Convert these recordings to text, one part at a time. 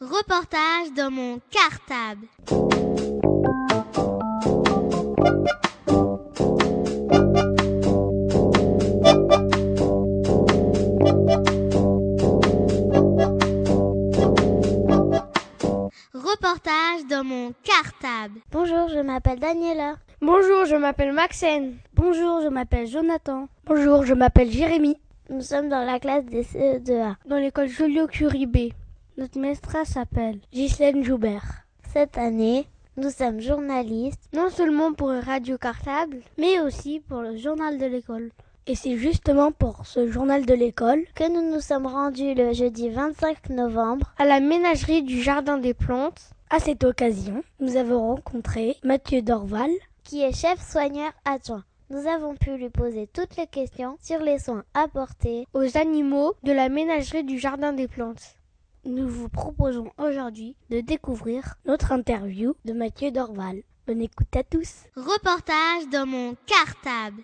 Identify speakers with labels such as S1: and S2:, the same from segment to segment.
S1: Reportage dans mon cartable. Reportage dans mon cartable.
S2: Bonjour, je m'appelle Daniela.
S3: Bonjour, je m'appelle Maxène.
S4: Bonjour, je m'appelle Jonathan.
S5: Bonjour, je m'appelle Jérémy.
S2: Nous sommes dans la classe des CE2A.
S5: Dans l'école Joliot-Curie B. Notre maîtresse s'appelle Ghislaine Joubert.
S2: Cette année, nous sommes journalistes,
S5: non seulement pour Radio Cartable, mais aussi pour le journal de l'école.
S4: Et c'est justement pour ce journal de l'école
S2: que nous nous sommes rendus le jeudi 25 novembre
S3: à la ménagerie du Jardin des Plantes.
S4: À cette occasion, nous avons rencontré Mathieu Dorval,
S2: qui est chef soigneur adjoint. Nous avons pu lui poser toutes les questions sur les soins apportés
S3: aux animaux de la ménagerie du Jardin des Plantes.
S4: Nous vous proposons aujourd'hui de découvrir notre interview de Mathieu Dorval. Bonne écoute à tous.
S1: Reportage dans mon cartable.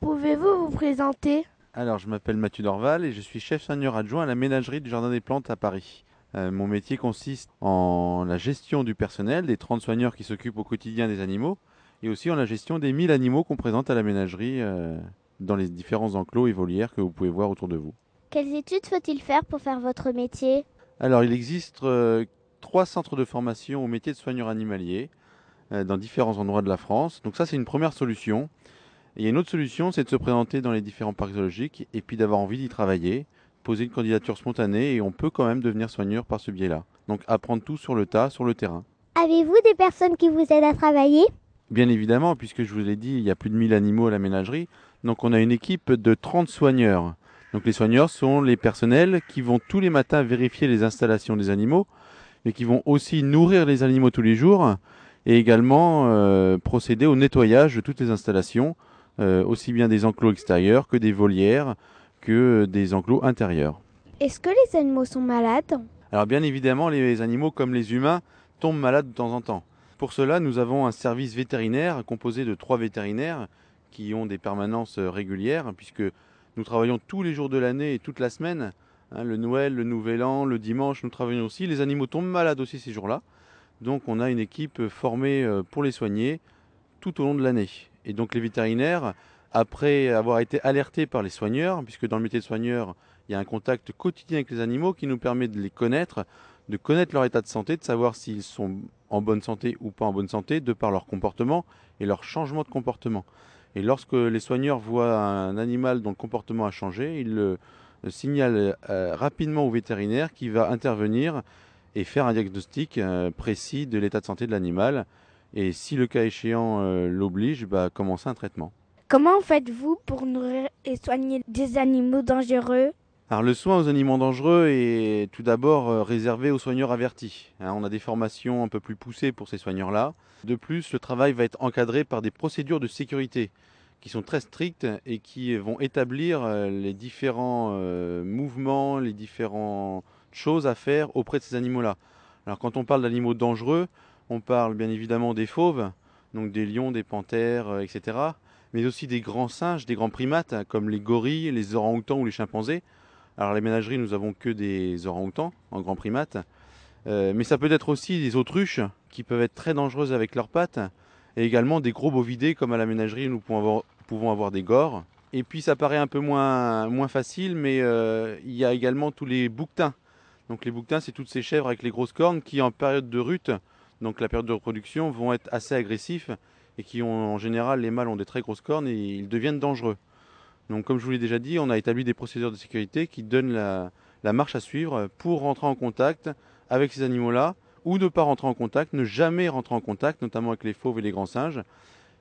S3: Pouvez-vous vous présenter?
S6: Alors, je m'appelle Mathieu Dorval et je suis chef soigneur adjoint à la ménagerie du Jardin des Plantes à Paris. Euh, mon métier consiste en la gestion du personnel, des 30 soigneurs qui s'occupent au quotidien des animaux, et aussi en la gestion des 1000 animaux qu'on présente à la ménagerie euh, dans les différents enclos et volières que vous pouvez voir autour de vous.
S2: Quelles études faut-il faire pour faire votre métier?
S6: Alors, il existe euh, trois centres de formation au métier de soigneur animalier euh, dans différents endroits de la France. Donc ça, c'est une première solution. Et il y a une autre solution, c'est de se présenter dans les différents parcs zoologiques et puis d'avoir envie d'y travailler, poser une candidature spontanée et on peut quand même devenir soigneur par ce biais-là. Donc apprendre tout sur le tas, sur le terrain.
S2: Avez-vous des personnes qui vous aident à travailler?
S6: Bien évidemment, puisque je vous l'ai dit, il y a plus de 1000 animaux à la ménagerie. Donc on a une équipe de 30 soigneurs. Donc les soigneurs sont les personnels qui vont tous les matins vérifier les installations des animaux, mais qui vont aussi nourrir les animaux tous les jours et également euh, procéder au nettoyage de toutes les installations, euh, aussi bien des enclos extérieurs que des volières, que des enclos intérieurs.
S3: Est-ce que les animaux sont malades?
S6: Alors bien évidemment, les animaux comme les humains tombent malades de temps en temps. Pour cela, nous avons un service vétérinaire composé de trois vétérinaires qui ont des permanences régulières, puisque nous travaillons tous les jours de l'année et toute la semaine. Hein, le Noël, le Nouvel An, le dimanche, nous travaillons aussi. Les animaux tombent malades aussi ces jours-là. Donc on a une équipe formée euh, pour les soigner tout au long de l'année. Et donc les vétérinaires, après avoir été alertés par les soigneurs, puisque dans le métier de soigneur, il y a un contact quotidien avec les animaux qui nous permet de les connaître, de connaître leur état de santé, de savoir s'ils sont en bonne santé ou pas en bonne santé, de par leur comportement et leur changement de comportement. Et lorsque les soigneurs voient un animal dont le comportement a changé, ils le signalent euh, rapidement au vétérinaire qui va intervenir et faire un diagnostic euh, précis de l'état de santé de l'animal. Et si le cas échéant euh, l'oblige, bah, commencer un traitement.
S3: Comment faites-vous pour nourrir et soigner des animaux dangereux?
S6: Le soin aux animaux dangereux est tout d'abord euh, réservé aux soigneurs avertis. Hein, on a des formations un peu plus poussées pour ces soigneurs-là. De plus, le travail va être encadré par des procédures de sécurité qui sont très strictes et qui vont établir euh, les différents euh, mouvements, les différentes choses à faire auprès de ces animaux-là. Alors quand on parle d'animaux dangereux, on parle bien évidemment des fauves, donc des lions, des panthères, etc. Mais aussi des grands singes, des grands primates, comme les gorilles, les orang-outans ou les chimpanzés. Alors les ménageries, nous avons que des orang-outans en grand primate. Euh, mais ça peut être aussi des autruches qui peuvent être très dangereuses avec leurs pattes. Et également des gros bovidés comme à la ménagerie, nous pouvons avoir, des gores. Et puis ça paraît un peu moins, moins facile, mais euh, il y a également tous les bouquetins. Donc les bouquetins, c'est toutes ces chèvres avec les grosses cornes qui en période de rut, donc la période de reproduction, vont être assez agressifs et qui ont en général, les mâles ont des très grosses cornes et ils deviennent dangereux. Donc comme je vous l'ai déjà dit, on a établi des procédures de sécurité qui donnent la, la marche à suivre pour rentrer en contact avec ces animaux-là ou ne pas rentrer en contact, ne jamais rentrer en contact, notamment avec les fauves et les grands singes.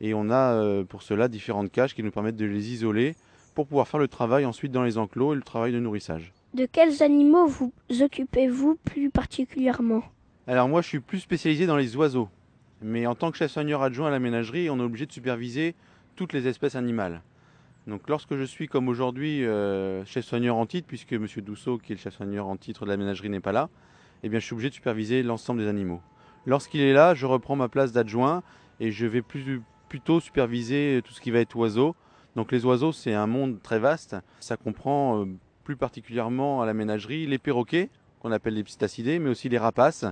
S6: Et on a euh, pour cela différentes cages qui nous permettent de les isoler pour pouvoir faire le travail ensuite dans les enclos et le travail de nourrissage.
S3: De quels animaux vous occupez-vous plus particulièrement?
S6: Alors moi je suis plus spécialisé dans les oiseaux. Mais en tant que chef soigneur adjoint à la ménagerie, on est obligé de superviser toutes les espèces animales. Donc lorsque je suis comme aujourd'hui euh, chef soigneur en titre, puisque M. Dousseau, qui est le chef soigneur en titre de la ménagerie, n'est pas là, eh je suis obligé de superviser l'ensemble des animaux. Lorsqu'il est là, je reprends ma place d'adjoint et je vais plutôt superviser tout ce qui va être oiseaux. Donc les oiseaux, c'est un monde très vaste. Ça comprend euh, plus particulièrement à la ménagerie, les perroquets, qu'on appelle les psittacidés, mais aussi les rapaces,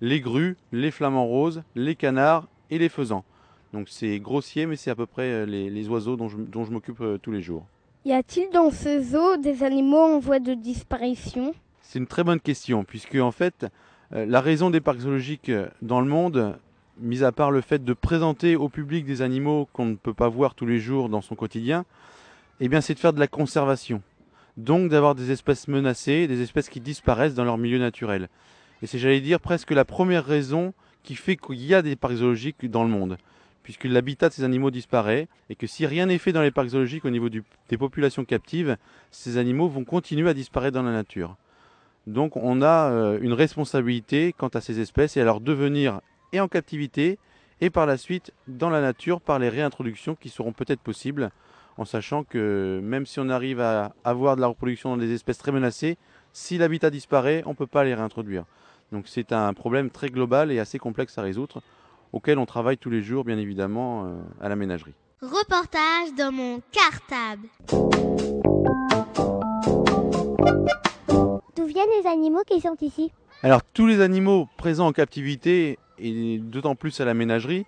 S6: les grues, les flamants roses, les canards et les faisans. Donc c'est grossier, mais c'est à peu près euh, les, oiseaux dont je, dont je m'occupe euh, tous les jours.
S3: Y a-t-il dans ce zoo des animaux en voie de disparition?
S6: C'est une très bonne question, puisque en fait, euh, la raison des parcs zoologiques dans le monde, mis à part le fait de présenter au public des animaux qu'on ne peut pas voir tous les jours dans son quotidien, eh bien c'est de faire de la conservation. Donc d'avoir des espèces menacées, des espèces qui disparaissent dans leur milieu naturel. Et c'est, j'allais dire, presque la première raison qui fait qu'il y a des parcs zoologiques dans le monde puisque l'habitat de ces animaux disparaît, et que si rien n'est fait dans les parcs zoologiques au niveau des populations captives, ces animaux vont continuer à disparaître dans la nature. Donc on a euh, une responsabilité quant à ces espèces et à leur devenir et en captivité, et par la suite dans la nature par les réintroductions qui seront peut-être possibles, en sachant que même si on arrive à avoir de la reproduction dans des espèces très menacées, si l'habitat disparaît, on ne peut pas les réintroduire. Donc c'est un problème très global et assez complexe à résoudre auquel on travaille tous les jours, bien évidemment, euh, à la ménagerie.
S1: Reportage dans mon cartable.
S2: D'où viennent les animaux qui sont ici?
S6: Alors, tous les animaux présents en captivité, et d'autant plus à la ménagerie,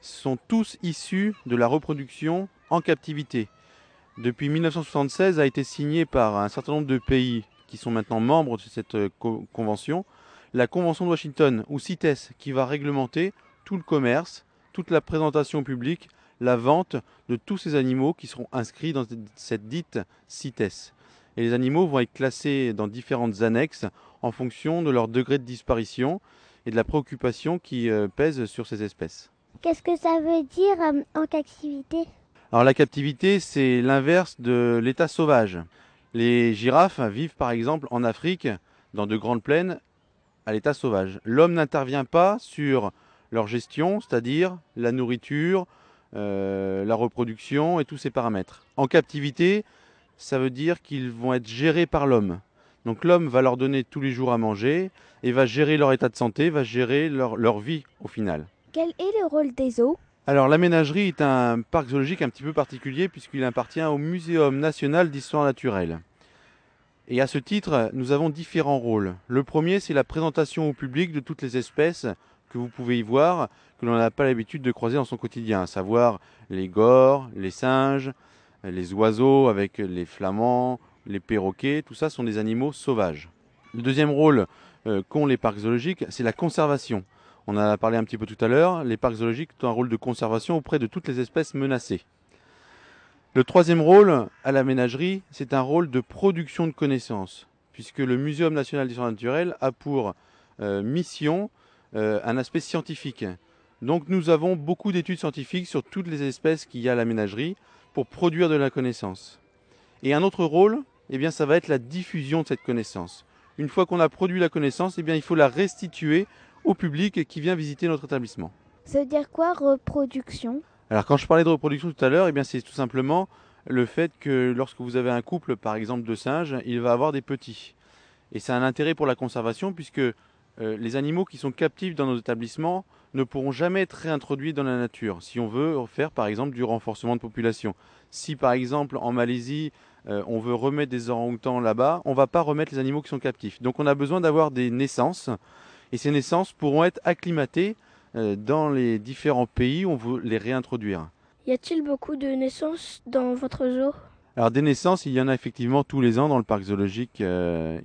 S6: sont tous issus de la reproduction en captivité. Depuis 1976 a été signé par un certain nombre de pays qui sont maintenant membres de cette euh, convention, la Convention de Washington, ou CITES, qui va réglementer tout le commerce, toute la présentation publique, la vente de tous ces animaux qui seront inscrits dans cette dite CITES. Et les animaux vont être classés dans différentes annexes en fonction de leur degré de disparition et de la préoccupation qui euh, pèse sur ces espèces.
S2: Qu'est-ce que ça veut dire euh, en captivité?
S6: Alors la captivité, c'est l'inverse de l'état sauvage. Les girafes vivent par exemple en Afrique, dans de grandes plaines, à l'état sauvage. L'homme n'intervient pas sur leur gestion, c'est-à-dire la nourriture, euh, la reproduction et tous ces paramètres. En captivité, ça veut dire qu'ils vont être gérés par l'homme. Donc l'homme va leur donner tous les jours à manger et va gérer leur état de santé, va gérer leur, leur vie au final.
S3: Quel est le rôle des zoos?
S6: Alors la ménagerie est un parc zoologique un petit peu particulier puisqu'il appartient au Muséum national d'histoire naturelle. Et à ce titre, nous avons différents rôles. Le premier, c'est la présentation au public de toutes les espèces que vous pouvez y voir que l'on n'a pas l'habitude de croiser dans son quotidien, à savoir les gores, les singes, les oiseaux avec les flamands, les perroquets, tout ça sont des animaux sauvages. Le deuxième rôle euh, qu'ont les parcs zoologiques, c'est la conservation. On en a parlé un petit peu tout à l'heure, les parcs zoologiques ont un rôle de conservation auprès de toutes les espèces menacées. Le troisième rôle à la ménagerie, c'est un rôle de production de connaissances, puisque le Muséum national d'histoire naturelle a pour euh, mission un aspect scientifique. Donc nous avons beaucoup d'études scientifiques sur toutes les espèces qu'il y a à la ménagerie pour produire de la connaissance. Et un autre rôle, eh bien, ça va être la diffusion de cette connaissance. Une fois qu'on a produit la connaissance, eh bien, il faut la restituer au public qui vient visiter notre établissement.
S3: Ça veut dire quoi reproduction?
S6: Alors quand je parlais de reproduction tout à l'heure, eh bien, c'est tout simplement le fait que lorsque vous avez un couple, par exemple, de singes, il va avoir des petits. Et c'est un intérêt pour la conservation puisque euh, les animaux qui sont captifs dans nos établissements ne pourront jamais être réintroduits dans la nature si on veut faire par exemple du renforcement de population. Si par exemple en Malaisie euh, on veut remettre des orang-outans là-bas, on ne va pas remettre les animaux qui sont captifs. Donc on a besoin d'avoir des naissances et ces naissances pourront être acclimatées euh, dans les différents pays où on veut les réintroduire.
S5: Y a-t-il beaucoup de naissances dans votre zoo?
S6: Alors des naissances, il y en a effectivement tous les ans dans le parc zoologique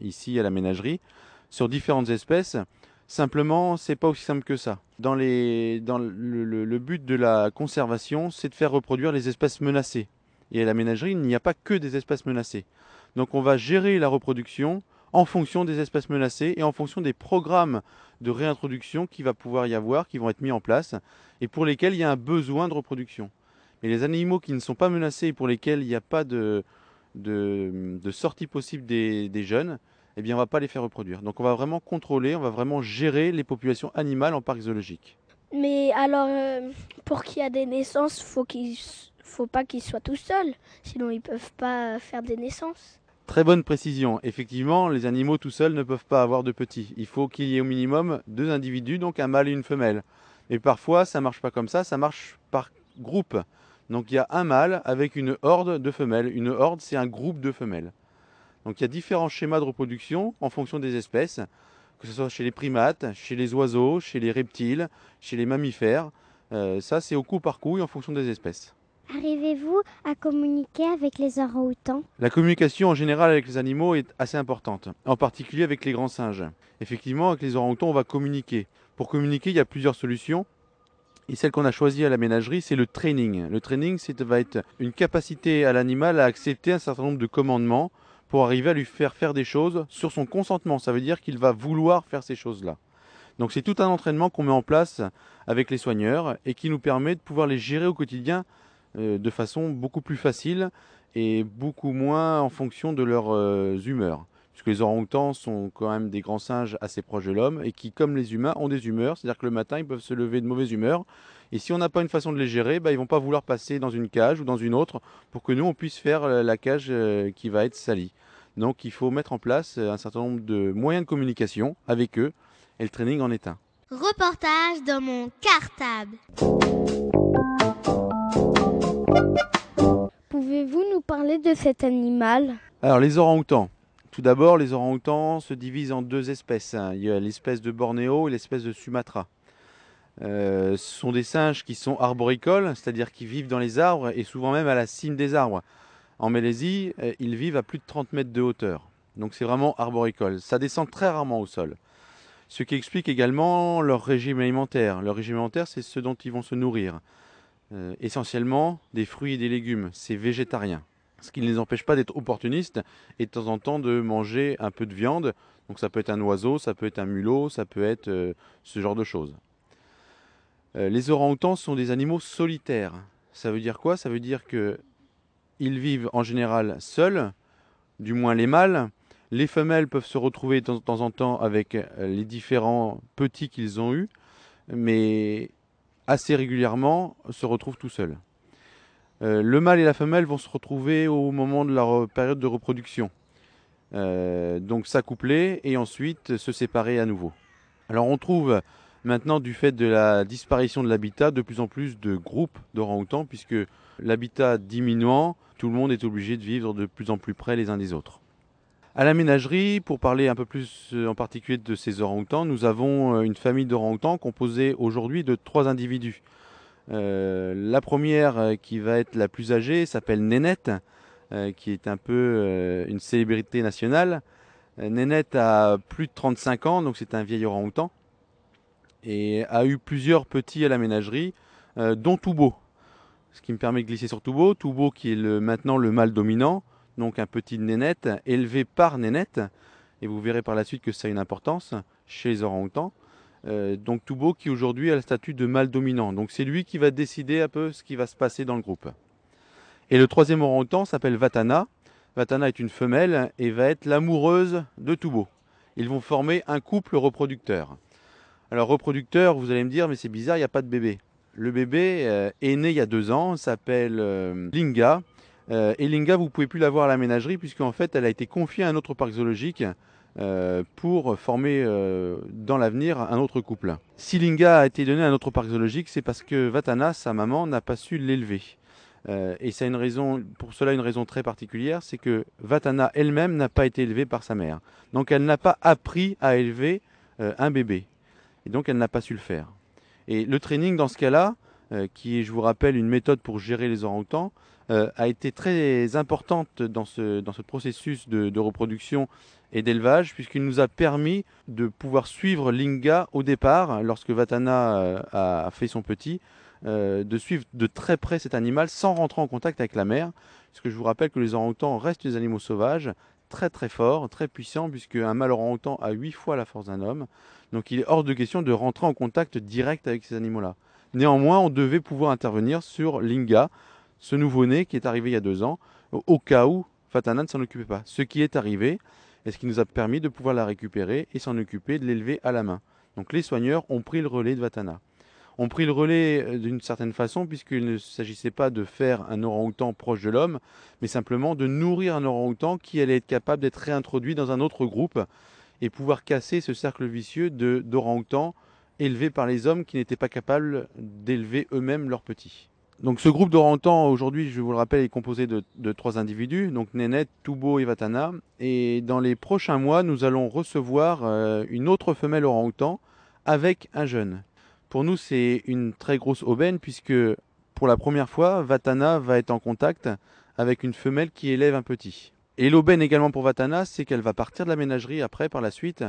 S6: ici à la ménagerie sur différentes espèces. Simplement, c'est pas aussi simple que ça. Dans, le, but de la conservation, c'est de faire reproduire les espèces menacées. Et à la ménagerie, il n'y a pas que des espèces menacées. Donc on va gérer la reproduction en fonction des espèces menacées et en fonction des programmes de réintroduction qui va pouvoir y avoir, qui vont être mis en place, et pour lesquels il y a un besoin de reproduction. Mais les animaux qui ne sont pas menacés et pour lesquels il n'y a pas de, sortie possible des jeunes, eh bien, on ne va pas les faire reproduire. Donc, on va vraiment contrôler, on va vraiment gérer les populations animales en parc zoologique.
S5: Mais alors, euh, pour qu'il y ait des naissances, faut qu'il faut pas qu'ils soient tout seuls, sinon ils peuvent pas faire des naissances.
S6: Très bonne précision. Effectivement, les animaux tout seuls ne peuvent pas avoir de petits. Il faut qu'il y ait au minimum deux individus, donc un mâle et une femelle. Et parfois, ça marche pas comme ça, ça marche par groupe. Donc il y a un mâle avec une horde de femelles. Une horde, c'est un groupe de femelles. Donc il y a différents schémas de reproduction en fonction des espèces, que ce soit chez les primates, chez les oiseaux, chez les reptiles, chez les mammifères. Euh, ça, c'est au coup par coup et en fonction des espèces.
S2: Arrivez-vous à communiquer avec les orang-outans?
S6: La communication en général avec les animaux est assez importante, en particulier avec les grands singes. Effectivement, avec les orang-outans, on va communiquer. Pour communiquer, il y a plusieurs solutions. Et celle qu'on a choisie à la ménagerie, c'est le training. Le training, c'est va être une capacité à l'animal à accepter un certain nombre de commandements pour arriver à lui faire faire des choses sur son consentement. Ça veut dire qu'il va vouloir faire ces choses-là. Donc c'est tout un entraînement qu'on met en place avec les soigneurs et qui nous permet de pouvoir les gérer au quotidien euh, de façon beaucoup plus facile et beaucoup moins en fonction de leurs euh, humeurs. Puisque les orang-outans sont quand même des grands singes assez proches de l'homme et qui, comme les humains, ont des humeurs. C'est-à-dire que le matin, ils peuvent se lever de mauvaise humeur. Et si on n'a pas une façon de les gérer, bah, ils vont pas vouloir passer dans une cage ou dans une autre pour que nous, on puisse faire euh, la cage qui va être salie. Donc il faut mettre en place un certain nombre de moyens de communication avec eux et le training en est un.
S1: Reportage dans mon cartable.
S3: Pouvez-vous nous parler de cet animal?
S6: Alors les orang-outans. Tout d'abord, les orang-outans se divisent en deux espèces. Il y a l'espèce de Bornéo et l'espèce de Sumatra. Euh, ce sont des singes qui sont arboricoles, c'est-à-dire qui vivent dans les arbres et souvent même à la cime des arbres. En Malaisie, euh, ils vivent à plus de 30 mètres de hauteur. Donc c'est vraiment arboricole. Ça descend très rarement au sol. Ce qui explique également leur régime alimentaire. Leur régime alimentaire, c'est ce dont ils vont se nourrir. Euh, essentiellement des fruits et des légumes. C'est végétarien. Ce qui ne les empêche pas d'être opportunistes et de temps en temps de manger un peu de viande. Donc ça peut être un oiseau, ça peut être un mulot, ça peut être ce genre de choses. Euh, les orang-outans sont des animaux solitaires. Ça veut dire quoi? Ça veut dire que ils vivent en général seuls, du moins les mâles. Les femelles peuvent se retrouver de temps en temps avec les différents petits qu'ils ont eus, mais assez régulièrement se retrouvent tout seuls. Euh, le mâle et la femelle vont se retrouver au moment de leur période de reproduction. Euh, donc s'accoupler et ensuite se séparer à nouveau. Alors on trouve maintenant du fait de la disparition de l'habitat de plus en plus de groupes d'orang-outans puisque l'habitat diminuant, tout le monde est obligé de vivre de plus en plus près les uns des autres. À la ménagerie, pour parler un peu plus euh, en particulier de ces orang-outans, nous avons euh, une famille d'orang-outans composée aujourd'hui de trois individus. Euh, la première, qui va être la plus âgée, s'appelle Nénette, qui est un peu une célébrité nationale. Nénette a plus de 35 ans, donc c'est un vieil orang-outan, et a eu plusieurs petits à la ménagerie, dont Toubo. Ce qui me permet de glisser sur Toubo. Toubo qui est maintenant le mâle dominant, donc un petit nénette élevé par nénette, et vous verrez par la suite que ça a une importance chez les orang-outans. Euh, donc Toubo qui aujourd'hui a le statut de mâle dominant. Donc c'est lui qui va décider un peu ce qui va se passer dans le groupe. Et le troisième orang-outan s'appelle Vatana. Vatana est une femelle et va être l'amoureuse de Toubo. Ils vont former un couple reproducteur. Alors reproducteur, vous allez me dire, mais c'est bizarre, il n'y a pas de bébé. Le bébé euh, est né il y a deux ans, s'appelle euh, Linga, euh, et Linga, vous ne pouvez plus la voir à la ménagerie, puisqu'en fait, elle a été confiée à un autre parc zoologique pour former dans l'avenir un autre couple. Si Linga a été donnée à un autre parc zoologique, c'est parce que Vatana, sa maman, n'a pas su l'élever. et ça une raison, pour cela une raison très particulière, c'est que Vatana elle-même n'a pas été élevée par sa mère. Donc elle n'a pas appris à élever un bébé. Et donc elle n'a pas su le faire. Et le training dans ce cas-là, qui est, je vous rappelle, une méthode pour gérer les orang-outans, euh, a été très importante dans ce, dans ce processus de, reproduction et d'élevage, puisqu'il nous a permis de pouvoir suivre Linga au départ, lorsque Vatana euh, a fait son petit, euh, de suivre de très près cet animal sans rentrer en contact avec la mère. Parce que je vous rappelle que les orang-outans restent des animaux sauvages, très très forts, très puissants, puisque un mâle orang-outan a 8 fois la force d'un homme. Donc il est hors de question de rentrer en contact direct avec ces animaux-là. Néanmoins, on devait pouvoir intervenir sur Linga, ce nouveau-né qui est arrivé il y a deux ans, au cas où Fatana ne s'en occupait pas. Ce qui est arrivé, et ce qui nous a permis de pouvoir la récupérer et s'en occuper, de l'élever à la main. Donc les soigneurs ont pris le relais de Vatana. Ont pris le relais euh, d'une certaine façon, puisqu'il ne s'agissait pas de faire un orang-outan proche de l'homme, mais simplement de nourrir un orang-outan qui allait être capable d'être réintroduit dans un autre groupe et pouvoir casser ce cercle vicieux d'orang-outans élevés par les hommes qui n'étaient pas capables d'élever eux-mêmes leurs petits. Donc ce groupe d'orang-outans aujourd'hui, je vous le rappelle, est composé de, trois individus, donc Nénette, Toubo et Vatana. Et dans les prochains mois, nous allons recevoir euh, une autre femelle orang-outan avec un jeune. Pour nous, c'est une très grosse aubaine puisque pour la première fois, Vatana va être en contact avec une femelle qui élève un petit. Et l'aubaine également pour Vatana, c'est qu'elle va partir de la ménagerie après, par la suite,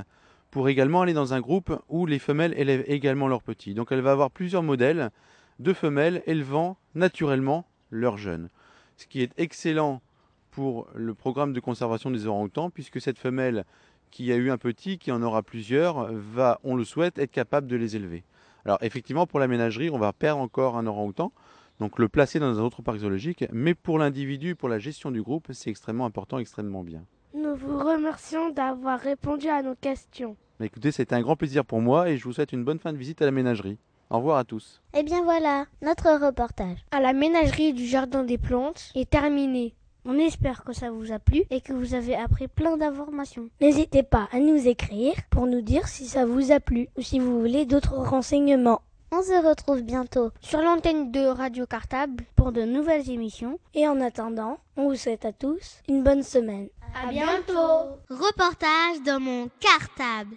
S6: pour également aller dans un groupe où les femelles élèvent également leurs petits. Donc elle va avoir plusieurs modèles de femelles élevant naturellement leurs jeunes. Ce qui est excellent pour le programme de conservation des orang-outans, puisque cette femelle qui a eu un petit, qui en aura plusieurs, va, on le souhaite, être capable de les élever. Alors effectivement, pour la ménagerie, on va perdre encore un orang-outan, donc le placer dans un autre parc zoologique, mais pour l'individu, pour la gestion du groupe, c'est extrêmement important, extrêmement bien.
S3: Nous vous remercions d'avoir répondu à nos questions.
S6: Mais écoutez, c'était un grand plaisir pour moi et je vous souhaite une bonne fin de visite à la ménagerie. Au revoir à tous.
S2: Et eh bien voilà, notre reportage
S5: à la ménagerie du Jardin des Plantes est terminé.
S4: On espère que ça vous a plu et que vous avez appris plein d'informations. N'hésitez pas à nous écrire pour nous dire si ça vous a plu ou si vous voulez d'autres renseignements.
S2: On se retrouve bientôt
S5: sur l'antenne de Radio Cartable
S4: pour de nouvelles émissions. Et en attendant, on vous souhaite à tous une bonne semaine.
S1: À bientôt. Reportage dans mon cartable.